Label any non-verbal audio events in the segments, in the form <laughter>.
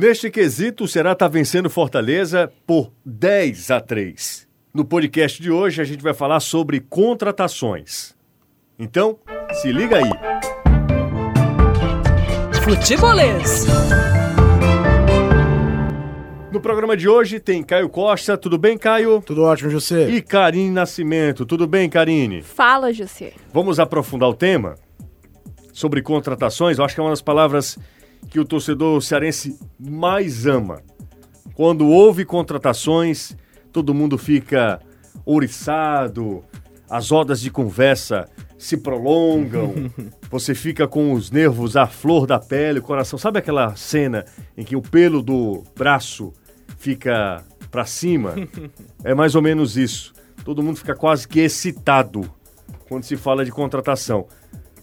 Neste quesito, o Ceará está vencendo Fortaleza por 10 a 3. No podcast de hoje, a gente vai falar sobre contratações. Então, se liga aí. Futebolês. No programa de hoje tem Caio Costa, tudo bem, Caio? Tudo ótimo, José. E Karine Nascimento, tudo bem, Karine? Fala, José. Vamos aprofundar o tema sobre contratações. Eu acho que é uma das palavras que o torcedor cearense mais ama. Quando houve contratações, todo mundo fica ouriçado, as rodas de conversa se prolongam, <laughs> você fica com os nervos à flor da pele, o coração. Sabe aquela cena em que o pelo do braço fica para cima? <laughs> É mais ou menos isso. Todo mundo fica quase que excitado quando se fala de contratação.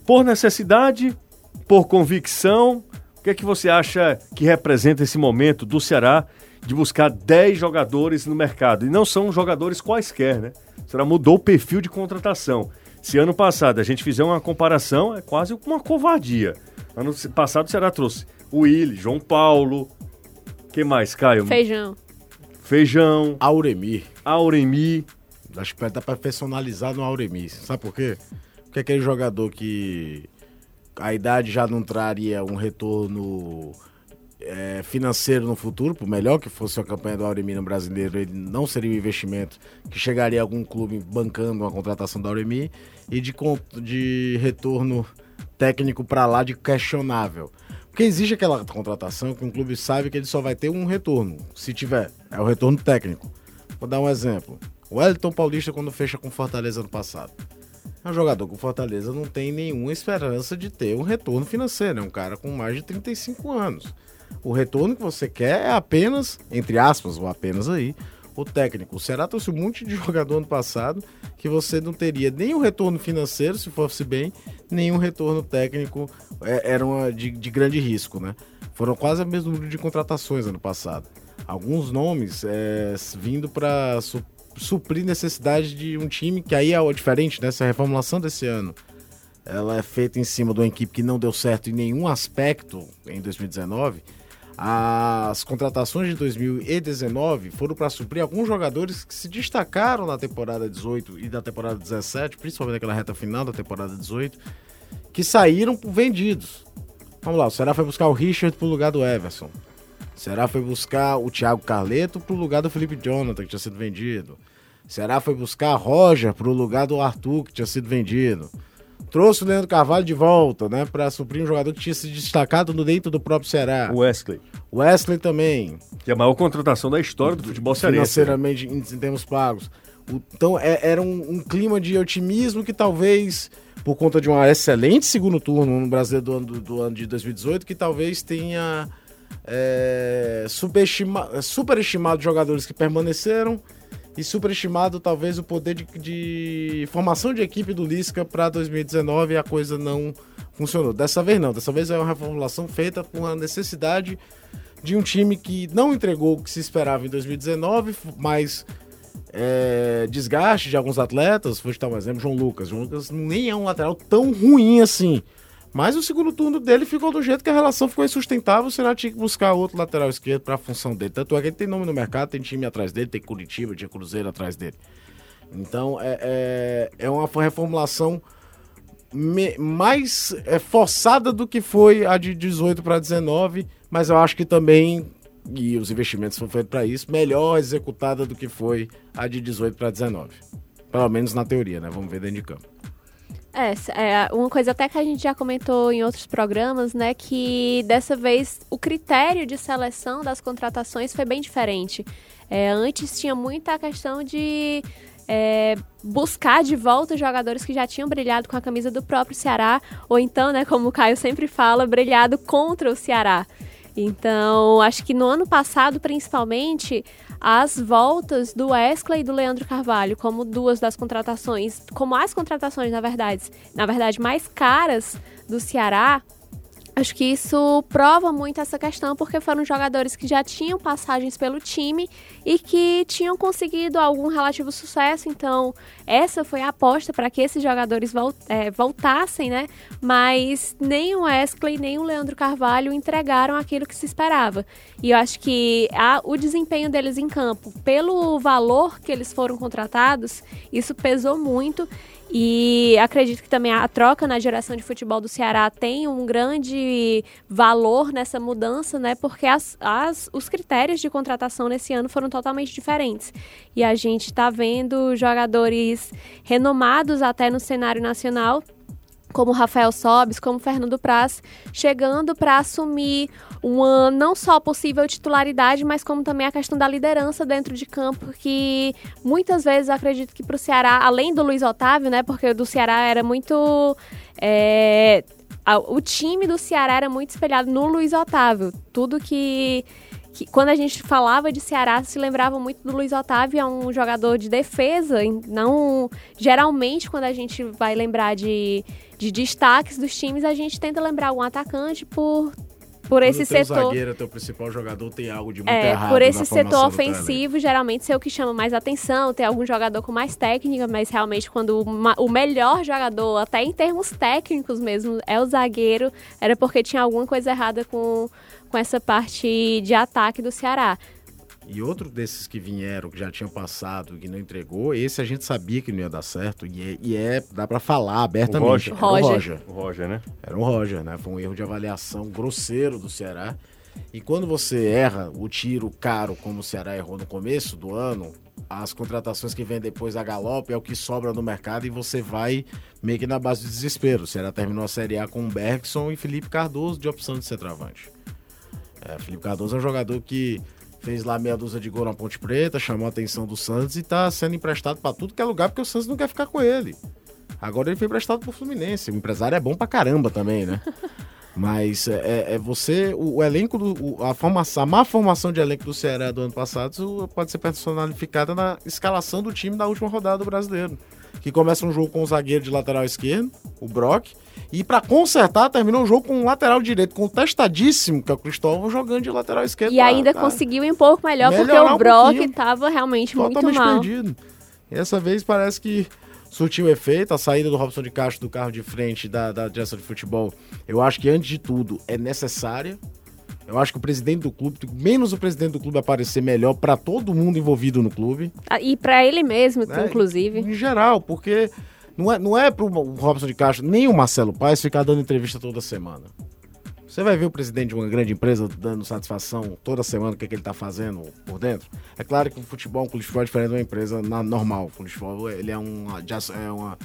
Por necessidade, por convicção, que é que você acha que representa esse momento do Ceará de buscar 10 jogadores no mercado? E não são jogadores quaisquer, né? O Ceará mudou o perfil de contratação. Se ano passado a gente fizer uma comparação, é quase uma covardia. Ano passado o Ceará trouxe o Willi, João Paulo. que mais, Caio? Feijão. Feijão. Auremir. Auremi. Acho que dá pra personalizar no Auremir. Sabe por quê? Porque é aquele jogador que a idade já não traria um retorno é, financeiro no futuro, por melhor que fosse a campanha do Auremi no brasileiro, ele não seria um investimento que chegaria a algum clube bancando uma contratação do Auremi e de, de retorno técnico para lá de questionável. Porque existe aquela contratação que um clube sabe que ele só vai ter um retorno, se tiver, é o retorno técnico. Vou dar um exemplo. O Wellington Paulista, quando fecha com Fortaleza no passado, é um jogador com Fortaleza não tem nenhuma esperança de ter um retorno financeiro. É um cara com mais de 35 anos. O retorno que você quer é apenas, entre aspas, ou apenas aí, o técnico. O Ceará trouxe um monte de <laughs> jogador ano passado que você não teria nem o retorno financeiro, se fosse bem, nem um retorno técnico. É, era uma de, de, grande risco, né? Foram quase o mesmo número de contratações ano passado. Alguns nomes é, vindo para suprir necessidade de um time que aí é diferente né? reformulação desse ano. Ela é feita em cima de uma equipe que não deu certo em nenhum aspecto em 2019 as contratações de 2019 foram para suprir alguns jogadores que se destacaram na temporada 18 e da temporada 17, principalmente naquela reta final da temporada 18, que saíram vendidos. Vamos lá, o Será foi buscar o Richard pro lugar do Everson. Será foi buscar o Thiago Carleto pro lugar do Felipe Jonathan, que tinha sido vendido. Será foi buscar Roger pro lugar do Arthur, que tinha sido vendido trouxe o Leandro Carvalho de volta, né? Para suprir um jogador que tinha se destacado no dentro do próprio Ceará. O Wesley. Wesley também. Que é a maior contratação da história do futebol cearense. Financeiramente, em, em termos pagos. O, então, é, era um, um, clima de otimismo que talvez, por conta de um excelente segundo turno no Brasil do ano, do, do ano de 2018, que talvez tenha é, superestimado jogadores que permaneceram e superestimado talvez o poder de, de formação de equipe do Lisca para 2019 e a coisa não funcionou. Dessa vez não, dessa vez é uma reformulação feita por uma necessidade de um time que não entregou o que se esperava em 2019, mas é, desgaste de alguns atletas. Vou citar um exemplo, João Lucas. João Lucas nem é um lateral tão ruim assim. Mas o segundo turno dele ficou do jeito que a relação ficou insustentável, o Ceará tinha que buscar outro lateral esquerdo para a função dele. Tanto é que ele tem nome no mercado, tem time atrás dele, tem Curitiba, tinha Cruzeiro atrás dele. Então é, é, é uma reformulação me, mais é, forçada do que foi a de 18 para 19, mas eu acho que também, e os investimentos foram feitos para isso, melhor executada do que foi a de 18 para 19. Pelo menos na teoria, né? Vamos ver dentro de campo. É, é, uma coisa até que a gente já comentou em outros programas, né, que dessa vez o critério de seleção das contratações foi bem diferente. É, antes tinha muita questão de é, buscar de volta jogadores que já tinham brilhado com a camisa do próprio Ceará, ou então, né, como o Caio sempre fala, brilhado contra o Ceará. Então, acho que no ano passado, principalmente, as voltas do Wesley e do Leandro Carvalho como duas das contratações, como as contratações, na verdade, na verdade, mais caras do Ceará, Acho que isso prova muito essa questão, porque foram jogadores que já tinham passagens pelo time e que tinham conseguido algum relativo sucesso. Então, essa foi a aposta para que esses jogadores é, voltassem, né? Mas nem o Wesley, nem o Leandro Carvalho entregaram aquilo que se esperava. E eu acho que a, o desempenho deles em campo, pelo valor que eles foram contratados, isso pesou muito. E acredito que também a troca na geração de futebol do Ceará tem um grande valor nessa mudança, né? Porque as, as, os critérios de contratação nesse ano foram totalmente diferentes. E a gente está vendo jogadores renomados até no cenário nacional como Rafael Sobes, como Fernando Praz, chegando para assumir uma não só possível titularidade, mas como também a questão da liderança dentro de campo, que muitas vezes acredito que para o Ceará, além do Luiz Otávio, né, porque do Ceará era muito é, o time do Ceará era muito espelhado no Luiz Otávio. Tudo que, que, quando a gente falava de Ceará se lembrava muito do Luiz Otávio, é um jogador de defesa. Não geralmente quando a gente vai lembrar de de destaques dos times, a gente tenta lembrar um atacante por por esse setor. zagueiro, teu principal jogador tem algo de muito é, errado. Por esse setor ofensivo, geralmente ser o que chama mais atenção, tem algum jogador com mais técnica, mas realmente quando uma, o melhor jogador, até em termos técnicos mesmo, é o zagueiro, era porque tinha alguma coisa errada com, com essa parte de ataque do Ceará. E outro desses que vieram, que já tinham passado, que não entregou, esse a gente sabia que não ia dar certo. E é, e é dá para falar abertamente. O Roger. Era o Roger. O Roger, né? Era o Roger, né? Foi um erro de avaliação grosseiro do Ceará. E quando você erra o tiro caro, como o Ceará errou no começo do ano, as contratações que vêm depois da galope é o que sobra no mercado e você vai meio que na base do desespero. O Ceará terminou a Série A com Bergson e Felipe Cardoso de opção de centroavante. É, Felipe Cardoso é um jogador que fez lá meia dúzia de gol na Ponte Preta, chamou a atenção do Santos e tá sendo emprestado para tudo que é lugar porque o Santos não quer ficar com ele. Agora ele foi emprestado pro Fluminense. O empresário é bom pra caramba também, né? <laughs> Mas é, é, é você, o, o elenco, do, a, formação, a má formação de elenco do Ceará do ano passado pode ser personalificada na escalação do time da última rodada do brasileiro. Que começa um jogo com o zagueiro de lateral esquerdo, o Brock, e para consertar, terminou o jogo com um lateral direito contestadíssimo, que é o Cristóvão, jogando de lateral esquerdo. E ainda tá. conseguiu um pouco melhor, porque o Brock estava realmente muito mal. perdido. E essa vez parece que surtiu efeito, a saída do Robson de Castro do carro de frente da, da direção de futebol, eu acho que antes de tudo é necessária. Eu acho que o presidente do clube, menos o presidente do clube aparecer melhor para todo mundo envolvido no clube. Ah, e para ele mesmo, né? inclusive. Em geral, porque não é, não é pro Robson de Castro nem o Marcelo Paes ficar dando entrevista toda semana. Você vai ver o presidente de uma grande empresa dando satisfação toda semana o que, é que ele está fazendo por dentro. É claro que o futebol, um clube de futebol é diferente de uma empresa na, normal. O clube de futebol ele é uma, é uma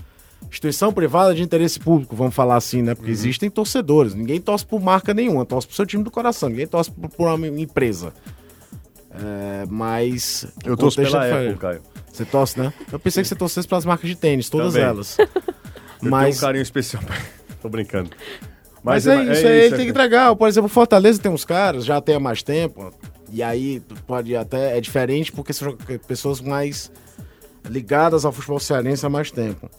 instituição privada de interesse público, vamos falar assim, né? Porque uhum. existem torcedores. Ninguém torce por marca nenhuma, torce pro seu time do coração. Ninguém torce por, uma empresa. É, mas. Eu torço pela é Apple, Caio. Você torce, né? Eu pensei que você torcesse pelas marcas de tênis, todas Também. elas. Eu Mas... tenho um <laughs> carinho especial. Tô brincando. Mas, Mas é, é, isso, é aí, ele tem que entregar. Por exemplo, Fortaleza tem uns caras, já tem há mais tempo. E aí pode até. É diferente porque são pessoas mais ligadas ao futebol cearense há mais tempo.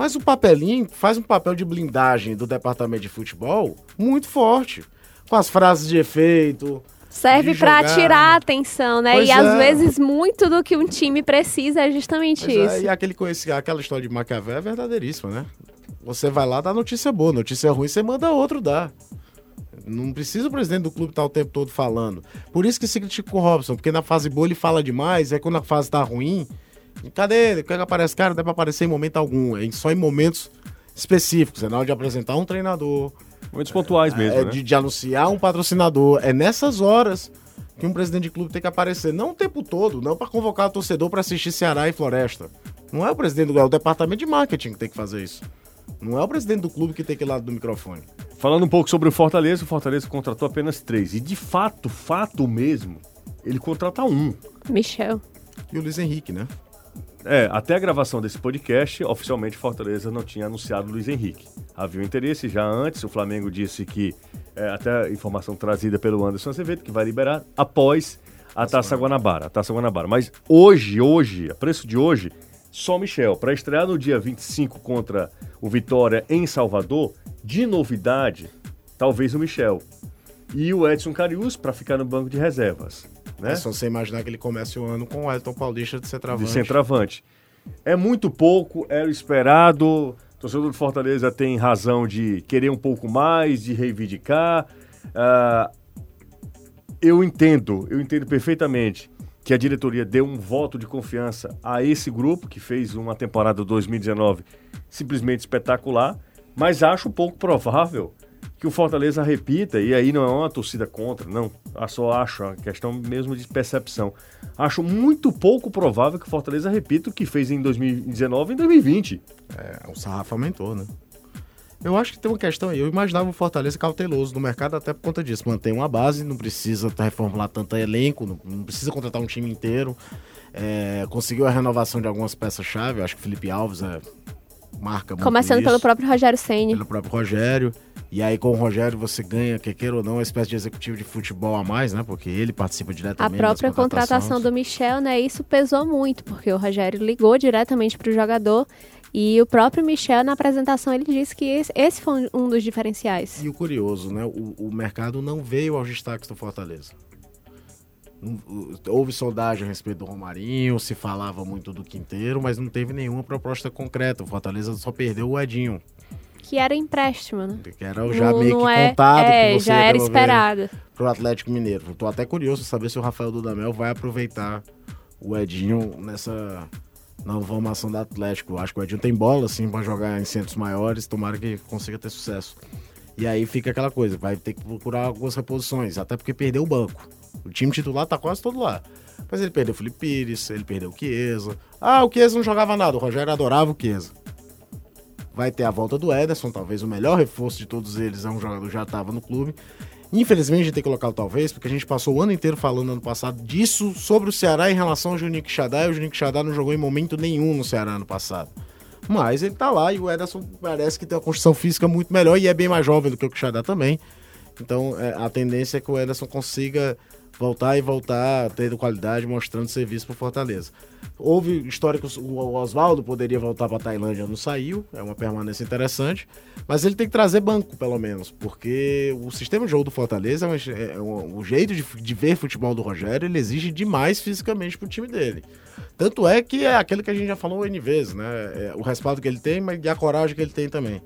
Mas o papelinho faz um papel de blindagem do departamento de futebol muito forte. Com as frases de efeito, Serve para tirar a atenção, né? Pois e é. às vezes muito do que um time precisa é justamente pois é, isso. É. E aquele, aquela história de Maquiavel é verdadeiríssima, né? Você vai lá dar notícia boa, notícia ruim você manda outro dar. Não precisa o presidente do clube estar o tempo todo falando. Por isso que se critica o Robson, porque na fase boa ele fala demais, é quando a fase tá ruim. Cadê ele? Quando aparece, cara, não deve aparecer em momento algum. É só em momentos específicos. É na hora de apresentar um treinador, Momentos pontuais mesmo, é, né? de, de anunciar um patrocinador. É nessas horas que um presidente de clube tem que aparecer. Não o tempo todo, não para convocar o torcedor para assistir Ceará e Floresta. Não é o presidente do é o departamento de marketing que tem que fazer isso. Não é o presidente do clube que tem que ir lá do microfone. Falando um pouco sobre o Fortaleza, o Fortaleza contratou apenas três. E de fato, fato mesmo, ele contrata um. Michel. E o Luiz Henrique, né? É, até a gravação desse podcast, oficialmente Fortaleza não tinha anunciado Luiz Henrique. Havia um interesse já antes, o Flamengo disse que, é, até a informação trazida pelo Anderson Azevedo, que vai liberar após a Taça Guanabara. A Taça Guanabara. Mas hoje, hoje, a preço de hoje, só Michel. Para estrear no dia 25 contra o Vitória em Salvador, de novidade, talvez o Michel. E o Edson Carius para ficar no banco de reservas. Né? É só você imaginar que ele comece o ano com o Elton Paulista de centroavante. De centroavante. É muito pouco, era o esperado. O torcedor do Fortaleza tem razão de querer um pouco mais, de reivindicar. Uh, eu entendo, eu entendo perfeitamente que a diretoria deu um voto de confiança a esse grupo que fez uma temporada 2019 simplesmente espetacular, mas acho pouco provável que o Fortaleza repita, e aí não é uma torcida contra, não, eu só acho, é uma questão mesmo de percepção. Acho muito pouco provável que o Fortaleza repita o que fez em 2019 e em 2020. É, o sarrafo aumentou, né? Eu acho que tem uma questão aí. Eu imaginava o Fortaleza cauteloso no mercado até por conta disso. Mantém uma base, não precisa reformular tanto elenco, não, não precisa contratar um time inteiro. É, conseguiu a renovação de algumas peças-chave. Acho que o Felipe Alves é, marca muito Começando isso, pelo próprio Rogério Ceni. Pelo próprio Rogério. E aí com o Rogério você ganha, quer queira ou não, uma espécie de executivo de futebol a mais, né? Porque ele participa diretamente A própria contratação do Michel, né? Isso pesou muito, porque o Rogério ligou diretamente para o jogador e o próprio Michel, na apresentação, ele disse que esse, foi um dos diferenciais. E o curioso, né? O, o mercado não veio aos destaques do Fortaleza. Houve sondagem a respeito do Romarinho, se falava muito do Quinteiro, mas não teve nenhuma proposta concreta. O Fortaleza só perdeu o Edinho. Que era empréstimo, né? Que era já não, meio que é, contado. É, já era esperado. Pro Atlético Mineiro. Estou até curioso saber se o Rafael Dudamel vai aproveitar o Edinho nessa nova formação do Atlético. Eu acho que o Edinho tem bola, assim, para jogar em centros maiores. Tomara que consiga ter sucesso. E aí fica aquela coisa, vai ter que procurar algumas reposições, até porque perdeu o banco. O time titular tá quase todo lá. Mas ele perdeu o Felipe Pires, ele perdeu o Chiesa. Ah, o Chiesa não jogava nada, o Rogério adorava o Chiesa. Vai ter a volta do Ederson, talvez o melhor reforço de todos eles é um jogador que já estava no clube. Infelizmente a gente tem que colocar talvez, porque a gente passou o ano inteiro falando ano passado disso sobre o Ceará em relação ao Juninho Quixadá, e o Juninho Quixadá não jogou em momento nenhum no Ceará ano passado. Mas ele tá lá e o Ederson parece que tem uma construção física muito melhor e é bem mais jovem do que o Quixadá também. Então é, a tendência é que o Ederson consiga voltar e voltar tendo qualidade, mostrando serviço para Fortaleza. Houve históricos, o Oswaldo poderia voltar para Tailândia, não saiu, é uma permanência interessante, mas ele tem que trazer banco, pelo menos, porque o sistema de jogo do Fortaleza, é, é um, o jeito de, de, ver futebol do Rogério, ele exige demais fisicamente para o time dele. Tanto é que é aquele que a gente já falou N vezes, né? É o respaldo que ele tem, mas e a coragem que ele tem também.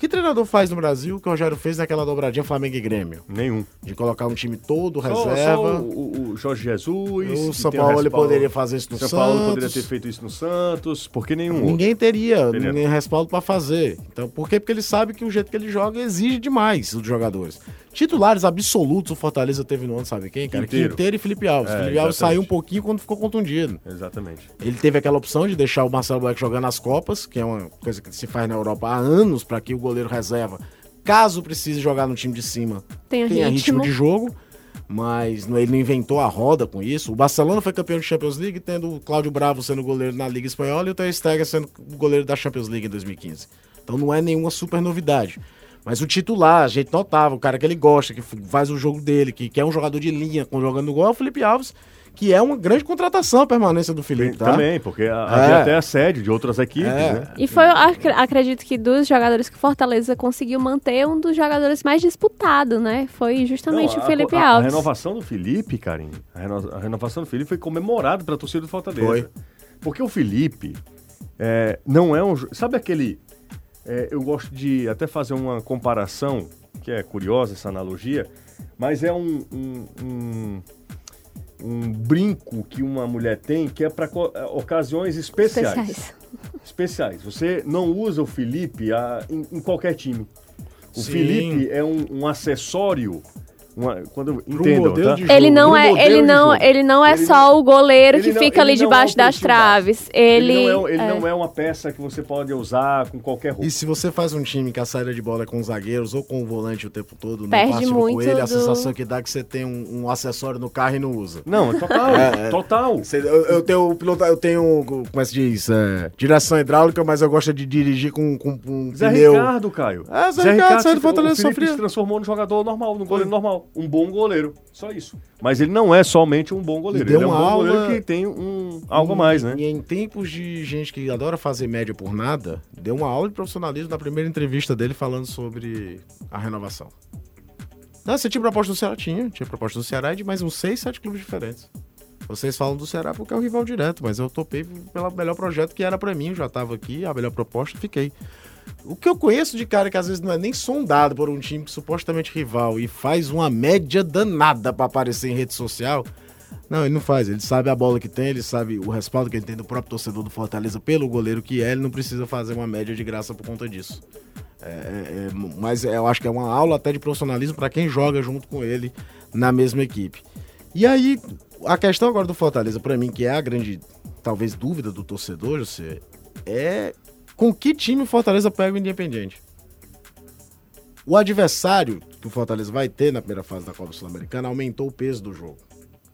Que treinador faz no Brasil que o Rogério fez naquela dobradinha Flamengo e Grêmio? Nenhum. De colocar um time todo reserva. Só o, o, Jorge Jesus. O São Paulo ele poderia fazer isso no São Santos. São Paulo poderia ter feito isso no Santos. Por que nenhum Ninguém outro? teria, teria, ninguém respaldo para fazer. Então, por quê? Porque ele sabe que o jeito que ele joga exige demais dos jogadores. Titulares absolutos o Fortaleza teve no ano, sabe quem, cara? Quinteiro, Quinteiro e Felipe Alves. É, Felipe Alves saiu um pouquinho quando ficou contundido. Exatamente. Ele teve aquela opção de deixar o Marcelo Black jogando nas Copas, que é uma coisa que se faz na Europa há anos, para que o goleiro reserva caso precise jogar no time de cima, tenha, tenha ritmo. ritmo de jogo. Mas ele não inventou a roda com isso. O Barcelona foi campeão de Champions League, tendo o Cláudio Bravo sendo goleiro na Liga Espanhola e o Ter Stegen sendo goleiro da Champions League em 2015. Então não é nenhuma super novidade. Mas o titular, a gente notava, o cara que ele gosta, que faz o jogo dele, que, que é um jogador de linha jogando gol, é o Felipe Alves, que é uma grande contratação a permanência do Felipe, tá? Também, porque havia é. até assédio de outras equipes, é. né? E foi, acredito que dos jogadores que Fortaleza conseguiu manter, um dos jogadores mais disputados, né? Foi justamente Não, a, o Felipe a, Alves. A renovação do Felipe, Karim, a, reno, a renovação do Felipe foi comemorada pela torcida do Fortaleza. Foi. Porque o Felipe é, não é um... Sabe aquele... É, eu gosto de até fazer uma comparação, que é curiosa essa analogia, mas é um, um, um um brinco que uma mulher tem que é para é, ocasiões especiais. especiais. <laughs> Especiais. Você não usa o Felipe a, em, em qualquer time. O Sim. Felipe é um, um acessório uma, quando entendam, tá? Ele não é, ele não, ele não é ele só o goleiro que não, fica ali debaixo é das traves. Ele, ele, não, é, ele é. não é uma peça que você pode usar com qualquer roupa. E se você faz um time que a saída de bola é com zagueiros ou com o volante o tempo todo, Perde não passe muito com ele, do... a sensação que dá é que você tem um, um, acessório no carro e não usa. Não, é total, <laughs> é, total. Você, eu, eu, tenho piloto, eu tenho, como é que se diz, direção hidráulica, mas eu gosto de dirigir com, com um Zé pneu. Ricardo, Caio. É, Zé, Zé Ricardo, Ricardo saiu do Fortaleza sofria. se transformou no jogador normal, no goleiro normal. Só um bom goleiro. Só isso. Mas ele não é somente um bom goleiro. deu Ele é um uma bom aula- goleiro que tem um, algo a mais, né? E em tempos de gente que adora fazer média por nada, deu uma aula de profissionalismo na primeira entrevista dele falando sobre a renovação. Não, você tinha proposta do Ceará? Tinha. Tinha proposta do Ceará e de mais uns seis, sete clubes diferentes. Vocês falam do Ceará porque é o rival direto, mas eu topei pelo melhor projeto que era pra mim. Eu já tava aqui, a melhor proposta, fiquei. O que eu conheço de cara que às vezes não é nem sondado por um time supostamente rival e faz uma média danada pra aparecer em rede social. Não, ele não faz. Ele sabe a bola que tem, ele sabe o respaldo que ele tem do próprio torcedor do Fortaleza pelo goleiro que é. Ele não precisa fazer uma média de graça por conta disso. É, é, é, mas eu acho que é uma aula até de profissionalismo para quem joga junto com ele na mesma equipe. E aí, a questão agora do Fortaleza, para mim, que é a grande, talvez, dúvida do torcedor, José, é com que time o Fortaleza pega o Independiente? O adversário que o Fortaleza vai ter na primeira fase da Copa Sul-Americana aumentou o peso do jogo.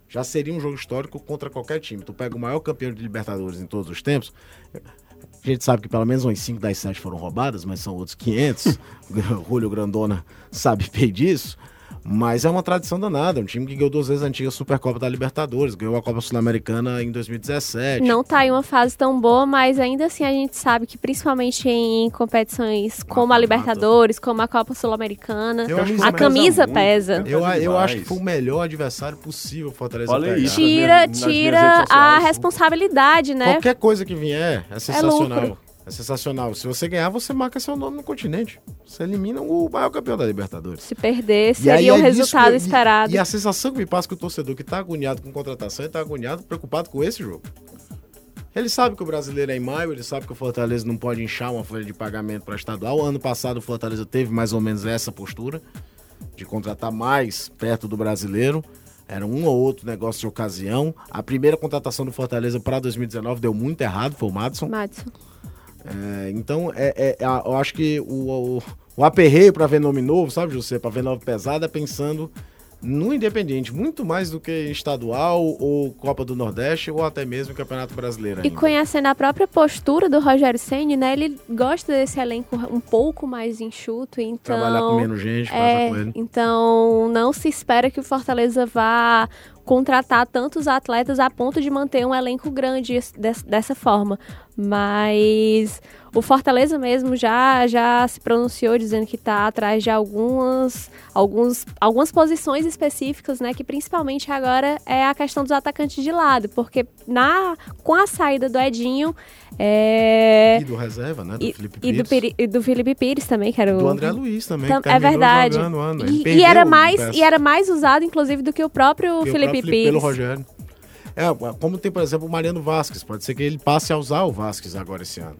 Já seria um jogo histórico contra qualquer time. Tu pega o maior campeão de Libertadores em todos os tempos. A gente sabe que pelo menos umas 5 das 7 foram roubadas, mas são outros 500. <laughs> Julio Grandona sabe bem disso. Mas é uma tradição danada. Um time que ganhou duas vezes a antiga Supercopa da Libertadores, ganhou a Copa Sul-Americana em 2017. Não tá em uma fase tão boa, mas ainda assim a gente sabe que principalmente em competições como a. Libertadores, como a Copa Sul-Americana, a isso camisa pesa. Eu, eu acho que foi o melhor adversário possível o Fortaleza Falei pegar. isso. Tira, tira a responsabilidade, né? Qualquer coisa que vier é sensacional. lucro. É, sensacional. Se você ganhar, você marca seu nome no continente. Você elimina o maior campeão da Libertadores. Se perder, seria o é resultado esperado. E, e a sensação que me passa é que o torcedor que tá agoniado com contratação, ele tá agoniado, preocupado com esse jogo. Ele sabe que o brasileiro é em maio, ele sabe que o Fortaleza não pode inchar uma folha de pagamento para estadual. Ano passado o Fortaleza teve mais ou menos essa postura de contratar mais perto do brasileiro. Era um ou outro negócio de ocasião. A primeira contratação do Fortaleza para 2019 deu muito errado, foi o Madison. Madison. É, então, é, é, eu acho que o, o, o aperreio para ver nome novo, sabe, José? Para ver nome pesado é pensando no Independente, muito mais do que estadual ou Copa do Nordeste ou até mesmo Campeonato Brasileiro. E ainda. conhecendo a própria postura do Rogério Ceni, né? Ele gosta desse elenco um pouco mais enxuto, então Trabalhar com menos gente, é, com ele. então não se espera que o Fortaleza vá contratar tantos atletas a ponto de manter um elenco grande des- dessa forma. Mas o Fortaleza mesmo já, já se pronunciou dizendo que está atrás de algumas, alguns, algumas posições específicas, né? Que principalmente agora é a questão dos atacantes de lado, porque na, com a saída do Edinho é, E do reserva, né? Do e, Felipe e do, Pires. Piri- e do Felipe Pires também, que era o Do André Luiz também. Tam- é verdade. jogando o E, e era o mais e era mais usado, inclusive, do que o próprio que o Felipe próprio Pires. Pelo Rogério. É, como tem, por exemplo, o Mariano Vasquez. Pode ser que ele passe a usar o Vasquez agora esse ano.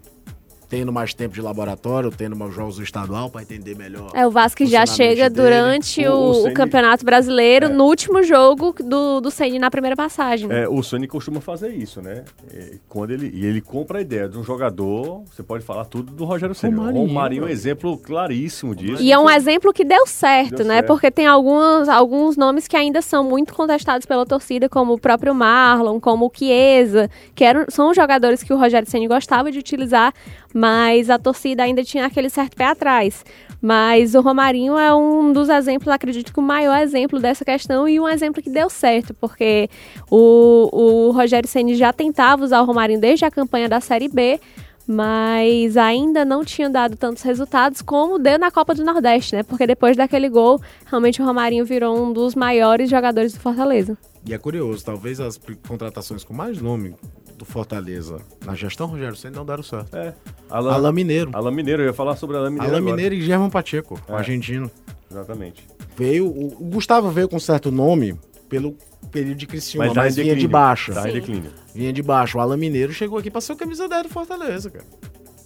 Tendo mais tempo de laboratório, tendo mais jogos do estadual para entender melhor. É, o Vasco já funcionamento chega dele. durante O- o, o o Ceni- Campeonato Brasileiro, É. no último jogo do, do Ceni na primeira passagem. É, o Sony costuma fazer isso, né? É, quando ele, e ele compra a ideia de um jogador, você pode falar tudo do Rogério Ceni. O Romarinho, Romarinho é um exemplo claríssimo disso. E é um exemplo que deu certo, Deu né? certo. Porque tem alguns, alguns nomes que ainda são muito contestados pela torcida, como o próprio Marlon, como o Chiesa, que eram, são jogadores que o Rogério Ceni gostava de utilizar, mas a torcida ainda tinha aquele certo pé atrás. Mas o Romarinho é um dos exemplos, acredito que o maior exemplo dessa questão e um exemplo que deu certo, porque o, o Rogério Ceni já tentava usar o Romarinho desde a campanha da Série B, mas ainda não tinha dado tantos resultados como deu na Copa do Nordeste, né? Porque depois daquele gol, realmente o Romarinho virou um dos maiores jogadores do Fortaleza. E é curioso, talvez as contratações com mais nome do Fortaleza na gestão Rogério Senna não deram certo. É. Alan, Alain Mineiro. Alan Mineiro, eu ia falar sobre Alan Mineiro. Alain agora. Mineiro e German Pacheco, o É. argentino. Exatamente. Veio, o o Gustavo veio com certo nome pelo período de Criciúma, mas, em vinha de declínio. baixo. Tá em Sim. declínio. Vinha de baixo. O Alan Mineiro chegou aqui pra ser o camisa 10 do Fortaleza, cara.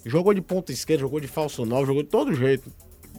Jogou de ponta esquerda, jogou de falso 9, jogou de todo jeito.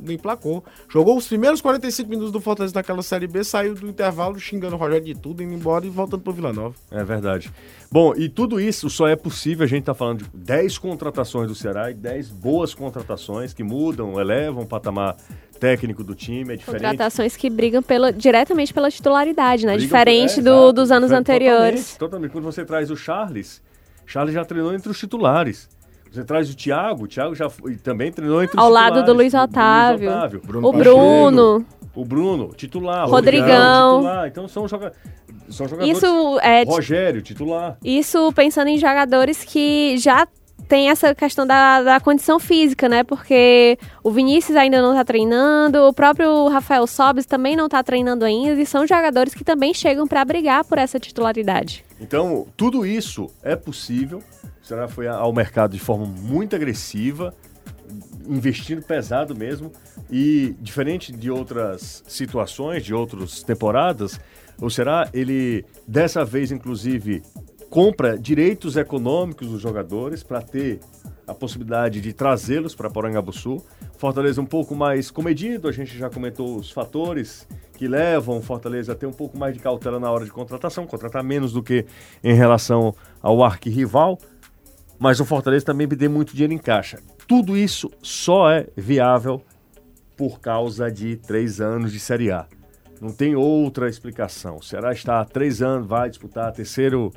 Emplacou. Jogou os primeiros 45 minutos do Fortaleza naquela Série B, saiu do intervalo xingando o Rogério de tudo, indo embora e voltando pro Vila Nova. É verdade. Bom, e tudo isso só é possível, a gente tá falando de 10 contratações do Ceará e 10 boas contratações que mudam, elevam o patamar técnico do time, é diferente. Contratações que brigam pela, diretamente pela titularidade, né? Brigam- Diferente é, do- dos anos Diferente, anteriores. Totalmente, totalmente. Quando você traz o Charles, Charles já treinou entre os titulares. Você traz o Thiago, o Thiago já foi, também treinou entre Ao os lado do titulares, Luiz Otávio. Bruno o Pacheco. Bruno. O Bruno, titular. Rodrigão. titular. Então são, joga são jogadores. Isso é Rogério, titular. Isso pensando em jogadores que já tem essa questão da, da condição física, né? Porque o Vinícius ainda não tá treinando, o próprio Rafael Sobis também não tá treinando ainda, e são jogadores que também chegam para brigar por essa titularidade. Então, tudo isso é possível. O Ceará foi ao mercado de forma muito agressiva, investindo pesado mesmo. E diferente de outras situações, de outras temporadas, o Ceará, ele dessa vez, inclusive, compra direitos econômicos dos jogadores para ter a possibilidade de trazê-los para Porangabuçu. Fortaleza um pouco mais comedido, a gente já comentou os fatores que levam Fortaleza a ter um pouco mais de cautela na hora de contratação, contratar menos do que em relação ao arquirrival, mas o Fortaleza também tem muito dinheiro em caixa. Tudo isso só é viável por causa de três anos de Série A. Não tem outra explicação. O Ceará está há três anos, vai disputar terceiro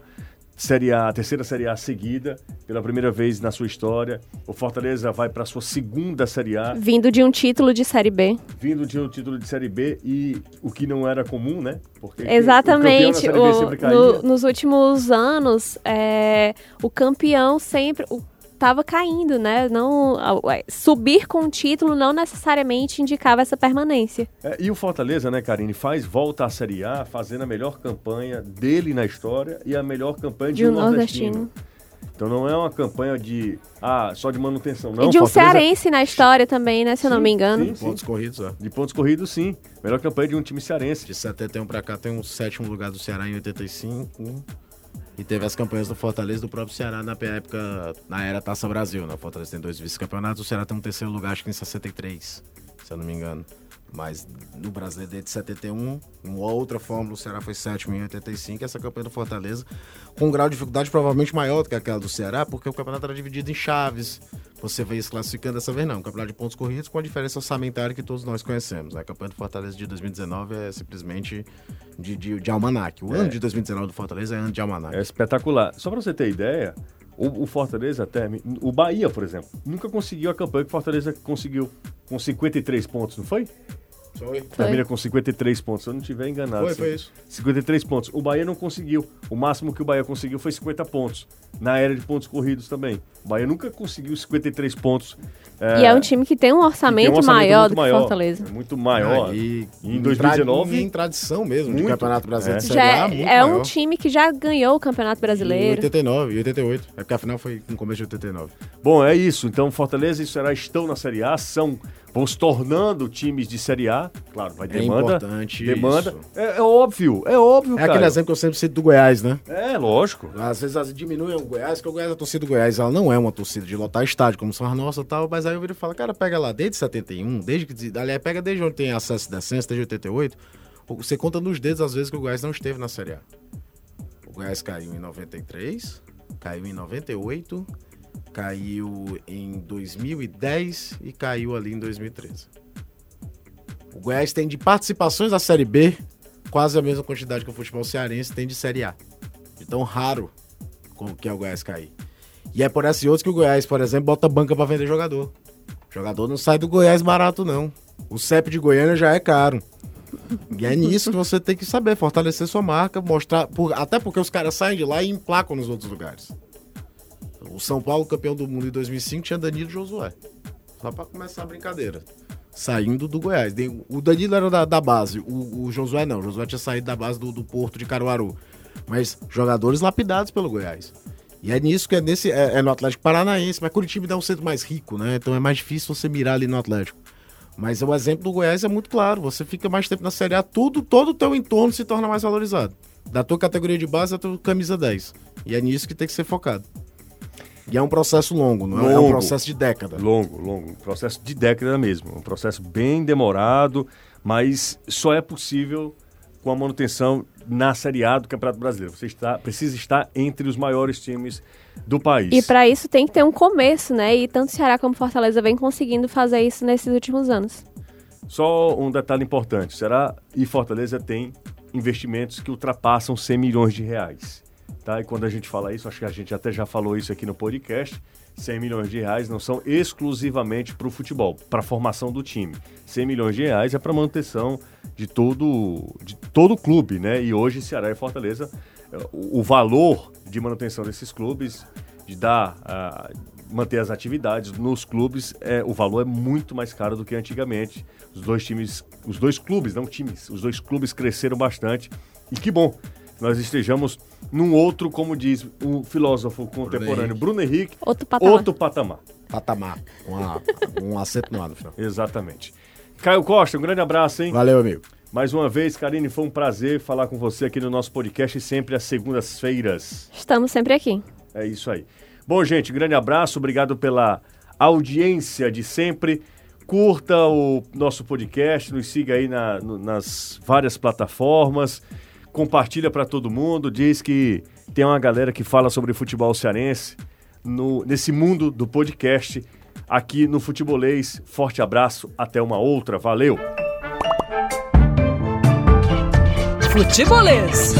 Série A, a terceira Série A seguida, pela primeira vez na sua história. O Fortaleza vai para a sua segunda Série A, Vindo de um título de Série B. vindo de um título de Série B e o que não era comum, né? Porque Exatamente. o O- no- nos últimos anos, é, o campeão sempre estava caindo, né? Não, a- subir com o título não necessariamente indicava essa permanência. É, e o Fortaleza, né, Karine, faz volta à Série A fazendo a melhor campanha dele na história e a melhor campanha de, De um nordestino. nordestino. Então não é uma campanha de ah, só de manutenção, não. e de um Fortaleza- cearense na história também, né? Se eu não Sim, me engano. sim, sim. Pontos corridos, ó. De pontos corridos, sim. Melhor campanha de um time cearense. De 71 pra cá tem um sétimo lugar do Ceará em 85. E teve as campanhas do Fortaleza do próprio Ceará na época, na era Taça Brasil, né? O Fortaleza tem dois vice-campeonatos, o Ceará tem um terceiro lugar, acho que em 63, se eu não me engano. Mas no Brasileiro desde 71, em outra fórmula, o Ceará foi sétimo em 85, essa campanha do Fortaleza, com um grau de dificuldade provavelmente maior do que aquela do Ceará, porque o campeonato era dividido em chaves. Você veio se classificando dessa vez, não. Um campeonato de pontos corridos com a diferença orçamentária que todos nós conhecemos. né? A campanha do Fortaleza de 2019 é simplesmente de, de, de almanac. O ano de 2019 do Fortaleza é ano de almanac. É espetacular. Só para você ter ideia, o, o Fortaleza até. O Bahia, por exemplo, nunca conseguiu a campanha que o Fortaleza conseguiu com 53 pontos, não foi? Foi, Termina com 53 pontos, se eu não estiver enganado. foi, foi isso. 53 pontos. O Bahia não conseguiu. O máximo que o Bahia conseguiu foi 50 pontos. Na era de pontos corridos também. O Bahia nunca conseguiu 53 pontos. E é um time que tem um que tem orçamento, um orçamento maior do que maior, Fortaleza. é Muito maior. Ah, e em em 2019, tra- em tradição mesmo de muito. Campeonato Brasileiro É. de Série Já A, é, muito é um maior. time que já ganhou o Campeonato Em Brasileiro. 89 e 88. É porque a final foi no começo de 89. Bom, é isso. Então, Fortaleza e Ceará estão na Série A, são, vão se tornando times de Série A. Claro, vai É demanda. importante demanda. É, é óbvio, é óbvio, É cara. aquele exemplo que eu sempre cito do Goiás, né? É, lógico. Às vezes as diminuem o Goiás, porque o Goiás, a torcida do Goiás, ela não é uma torcida de lotar estádio, como são as nossas e tal, mas aí eu viro e falo, cara, pega lá desde 71, desde que. Aliás, pega desde onde tem acesso e decência, desde 88, você conta nos dedos às vezes que o Goiás não esteve na Série A. O Goiás caiu em 93, caiu em 98, caiu em 2010 e caiu ali em 2013. O Goiás tem de participações da Série B quase a mesma quantidade que o futebol cearense tem de Série A. De tão raro que é o Goiás cair. E é por essa e outros que o Goiás, por exemplo, bota banca pra vender jogador. O jogador não sai do Goiás barato, não. O CEP de Goiânia já é caro. E é nisso que você tem que saber, fortalecer sua marca, mostrar. por- até porque os caras saem de lá e emplacam nos outros lugares. O São Paulo, campeão do mundo em 2005, tinha Danilo Josué. Só pra começar a brincadeira. Saindo do Goiás. O Danilo era da, da base, o, o Josué não. O Josué tinha saído da base do, do Porto de Caruaru. Mas jogadores lapidados pelo Goiás. E é nisso que é nesse. É, é no Atlético Paranaense, mas Curitiba é um centro mais rico, né? Então é mais difícil você mirar ali no Atlético. Mas o exemplo do Goiás é muito claro. Você fica mais tempo na Série A, tudo, todo o teu entorno se torna mais valorizado. Da tua categoria de base à tua camisa 10. E é nisso que tem que ser focado. E é um processo longo, não é? É um Longo. processo de década. Longo, longo. Um processo de década mesmo. Um processo bem demorado, mas só é possível com a manutenção na Série A do Campeonato Brasileiro. Você está, precisa estar entre os maiores times do país. E para isso tem que ter um começo, né? E tanto Ceará como Fortaleza vem conseguindo fazer isso nesses últimos anos. Só um detalhe importante: Ceará e Fortaleza têm investimentos que ultrapassam 100 milhões de reais. Tá? E quando a gente fala isso, acho que a gente até já falou isso aqui no podcast, 100 milhões de reais não são exclusivamente para o futebol, para a formação do time. 100 milhões de reais é para manutenção de todo, de todo clube, né? E hoje Ceará e Fortaleza, o, o valor de manutenção desses clubes, de dar, uh, manter as atividades nos clubes, é, o valor é muito mais caro do que antigamente. Os dois times, os dois clubes, não times, os dois clubes cresceram bastante. E que bom nós estejamos num outro, como diz o filósofo contemporâneo Bruno Henrique, outro patamar. Outro patamar. Patamar. <laughs> Um, um acento no ar no final. Exatamente. Caio Costa, um grande abraço, hein? Valeu, amigo. Mais uma vez, Karine, foi um prazer falar com você aqui no nosso podcast, sempre às segundas-feiras. Estamos sempre aqui. É isso aí. Bom, gente, grande abraço, obrigado pela audiência de sempre. Curta o nosso podcast, nos siga aí na, no, nas várias plataformas compartilha para todo mundo, diz que tem uma galera que fala sobre futebol cearense no, nesse mundo do podcast aqui no Futebolês. Forte abraço, até uma outra, valeu! Futebolês.